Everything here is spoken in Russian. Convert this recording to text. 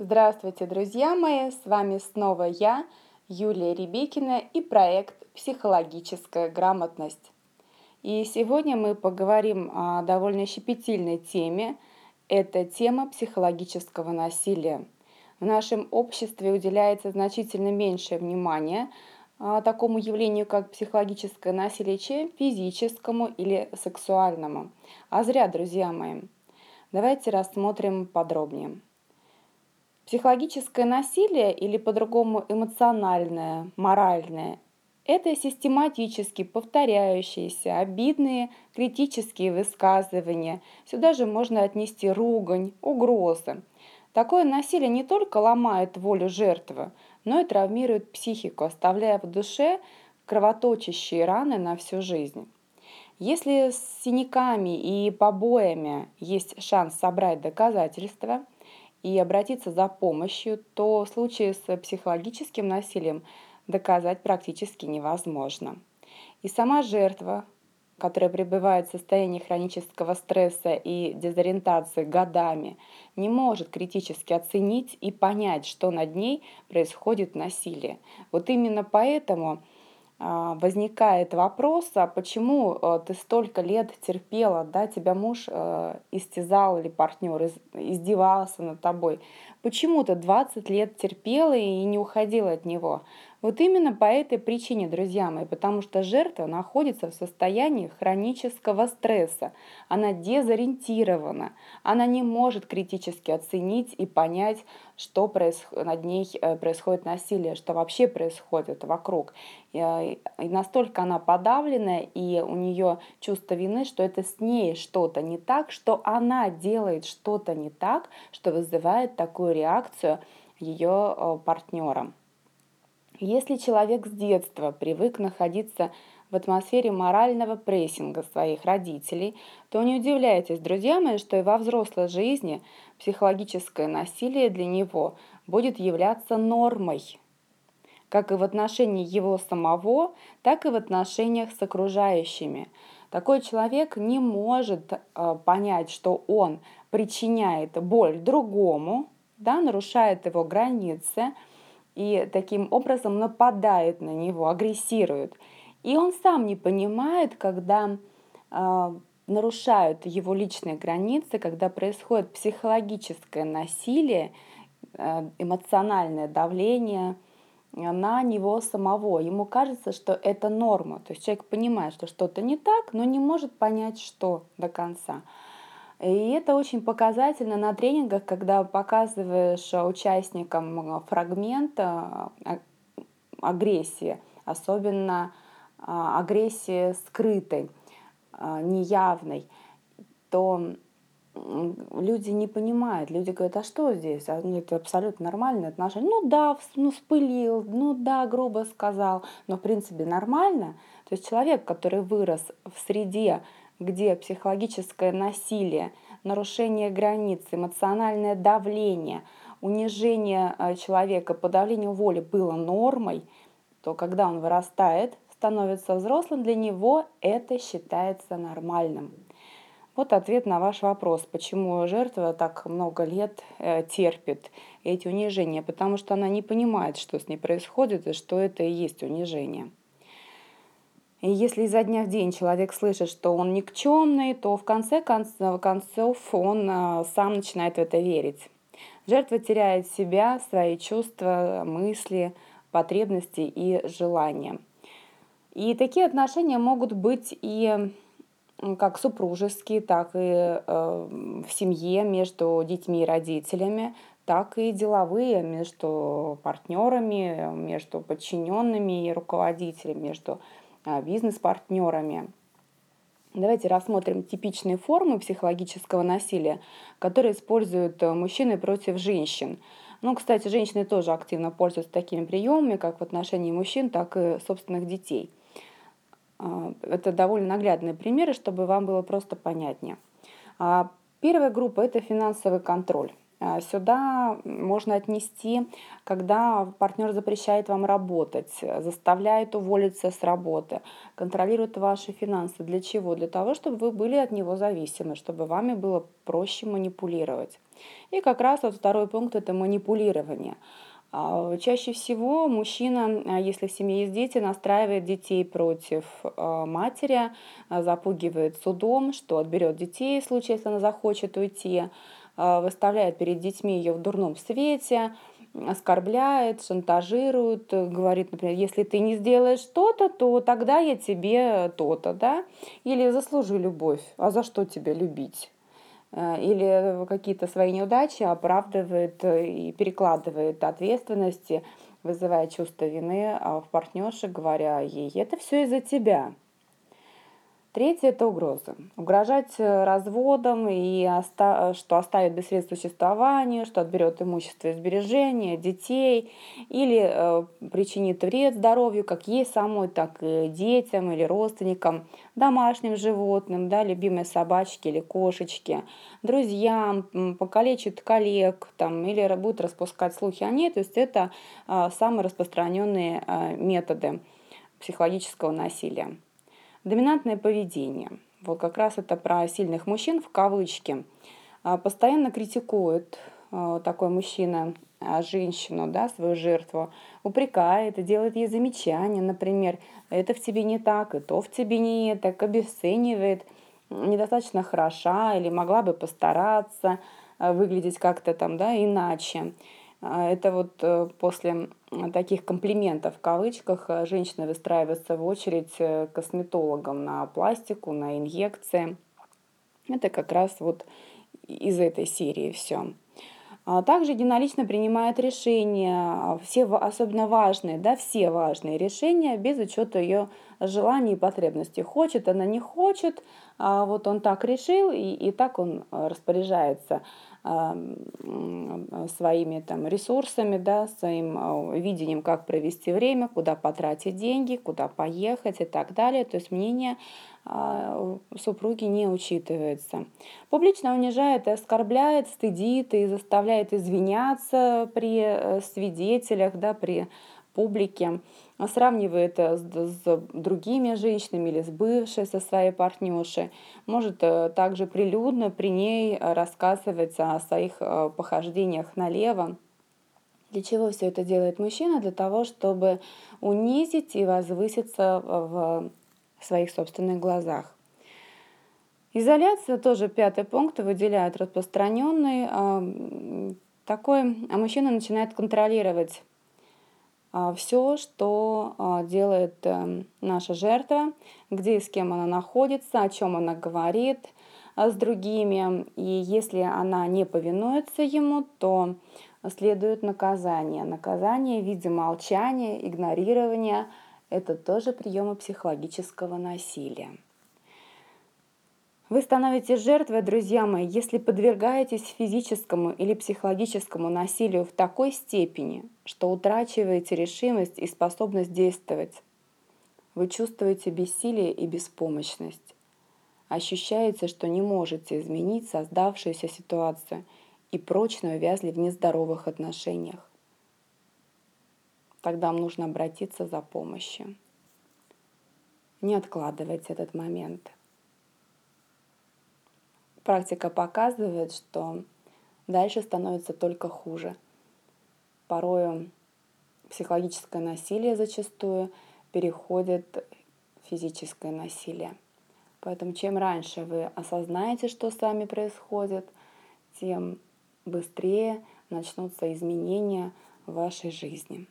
Здравствуйте, друзья мои! С вами снова я, Юлия Ребекина и проект «Психологическая грамотность». И сегодня мы поговорим о довольно щепетильной теме. Это тема психологического насилия. В нашем обществе уделяется значительно меньшее внимание а, такому явлению, как психологическое насилие, чем физическому или сексуальному. А зря, друзья мои. Давайте рассмотрим подробнее. Психологическое насилие или по-другому эмоциональное, моральное – это систематически повторяющиеся, обидные, критические высказывания. Сюда же можно отнести ругань, угрозы. Такое насилие не только ломает волю жертвы, но и травмирует психику, оставляя в душе кровоточащие раны на всю жизнь. Если с синяками и побоями есть шанс собрать доказательства – и обратиться за помощью, то в случае с психологическим насилием доказать практически невозможно. И сама жертва, которая пребывает в состоянии хронического стресса и дезориентации годами, не может критически оценить и понять, что над ней происходит насилие. Вот именно поэтому возникает вопрос, а почему э, ты столько лет терпела, да, тебя муж э, истязал или партнер издевался над тобой, почему ты 20 лет терпела и не уходила от него? Вот именно по этой причине, друзья мои, потому что жертва находится в состоянии хронического стресса, она дезориентирована, она не может критически оценить и понять, что над ней э, происходит насилие, что вообще происходит вокруг. Э, и настолько она подавлена, и у нее чувство вины, что это с ней что-то не так, что она делает что-то не так, что вызывает такую реакцию ее э, партнера. Если человек с детства привык находиться в атмосфере морального прессинга своих родителей, то не удивляйтесь, друзья мои, что и во взрослой жизни психологическое насилие для него будет являться нормой, как и в отношении его самого, так и в отношениях с окружающими. Такой человек не может э, понять, что он причиняет боль другому, да, нарушает его границы – и таким образом нападает на него, агрессирует. И он сам не понимает, когда э, нарушают его личные границы, когда происходит психологическое насилие, э, эмоциональное давление на него самого. Ему кажется, что это норма. То есть человек понимает, что что-то не так, но не может понять, что до конца. И это очень показательно на тренингах, когда показываешь участникам фрагмент а, агрессии, особенно агрессии скрытой, неявной, то люди не понимают, люди говорят, а что здесь? А, ну, это абсолютно нормальное отношение. Ну да, ну вспылил, ну да, грубо сказал, но в принципе нормально. То есть человек, который вырос в среде, где психологическое насилие, нарушение границ, эмоциональное давление, унижение э, человека, подавление воли было нормой, то когда он вырастает, становится взрослым, для него это считается нормальным. Вот ответ на ваш вопрос, почему жертва так много лет э, терпит эти унижения, потому что она не понимает, что с ней происходит и что это и есть унижение. И если изо дня в день человек слышит, что он никчемный, то в конце концов он а, сам начинает в это верить. Жертва теряет себя, свои чувства, мысли, потребности и желания. И такие отношения могут быть и как супружеские, так и э, в семье между детьми и родителями, так и деловые между партнерами, между подчиненными и руководителями, между бизнес-партнерами. Давайте рассмотрим типичные формы психологического насилия, которые используют э, мужчины против женщин. Ну, кстати, женщины тоже активно пользуются такими приемами, как в отношении мужчин, так и собственных детей. А, это довольно наглядные примеры, чтобы вам было просто понятнее. А, первая группа – это финансовый контроль. А, сюда можно отнести, когда партнер запрещает вам работать, заставляет уволиться с работы, контролирует ваши финансы. Для чего? Для того, чтобы вы были от него зависимы, чтобы вами было проще манипулировать. И как раз вот второй пункт – это манипулирование. А, чаще всего мужчина, а, если в семье есть дети, настраивает детей против матери, запугивает судом, что отберет детей в случае, если она захочет уйти, выставляет перед детьми ее в дурном свете, оскорбляет, шантажирует, говорит, например, если ты не сделаешь то-то, то тогда я тебе то-то, да, или заслужи любовь, а за что тебя любить? А, или какие-то свои неудачи оправдывает и перекладывает ответственности, вызывая чувство вины в партнерше, говоря ей, это все из-за тебя. Третье – это угрозы. Угрожать э, разводом, и оста- что оставит без средств существования, что отберет имущество и сбережения, детей, или э, причинит вред здоровью, как ей самой, так и детям или родственникам, домашним животным, да, любимой собачке или кошечке, друзьям, покалечит коллег там, или будет распускать слухи о ней. То есть это э, самые распространенные э, методы психологического насилия. Доминантное поведение. Вот как раз это про сильных мужчин в кавычки. А, постоянно критикует а, такой мужчина а, женщину, да, свою жертву, упрекает и делает ей замечания, например, это в тебе не так, и то в тебе не так, обесценивает, недостаточно хороша или могла бы постараться выглядеть как-то там, да, иначе. А, это вот э, после таких комплиментов в кавычках э, женщины выстраиваются в очередь э, к косметологам на пластику, на инъекции. Это как раз вот из этой серии все. А также единолично принимает решения, все особенно важные, да, все важные решения без учета ее желаний и потребностей. Хочет она, не хочет, а вот он так решил, и, и так он распоряжается своими там, ресурсами, да, своим а, видением, как провести время, куда потратить деньги, куда поехать и так далее. То есть мнение а, супруги не учитывается. Публично унижает оскорбляет, стыдит и заставляет извиняться при э, свидетелях, да, при публике сравнивает с, с другими женщинами или с бывшей со своей партнершей, может э, также прилюдно при ней рассказывать о своих э, похождениях налево. Для чего все это делает мужчина? Для того, чтобы унизить и возвыситься в своих собственных глазах. Изоляция, тоже пятый пункт, выделяет распространенный. Такой а мужчина начинает контролировать а, все, что а, делает эм, наша жертва, где и с кем она находится, о чем она говорит а, с другими. И если она не повинуется ему, то следует наказание. Наказание в виде молчания, игнорирования – это тоже приемы психологического насилия. Вы становитесь жертвой, друзья мои, если подвергаетесь физическому или психологическому насилию в такой степени, что утрачиваете решимость и способность действовать. Вы чувствуете бессилие и беспомощность. Ощущаете, что не можете изменить создавшуюся ситуацию и прочно увязли в нездоровых отношениях. Тогда вам нужно обратиться за помощью. Не откладывайте этот момент – Практика показывает, что дальше становится только хуже. Порою психологическое насилие зачастую переходит в физическое насилие. Поэтому чем раньше вы осознаете, что с вами происходит, тем быстрее начнутся изменения в вашей жизни.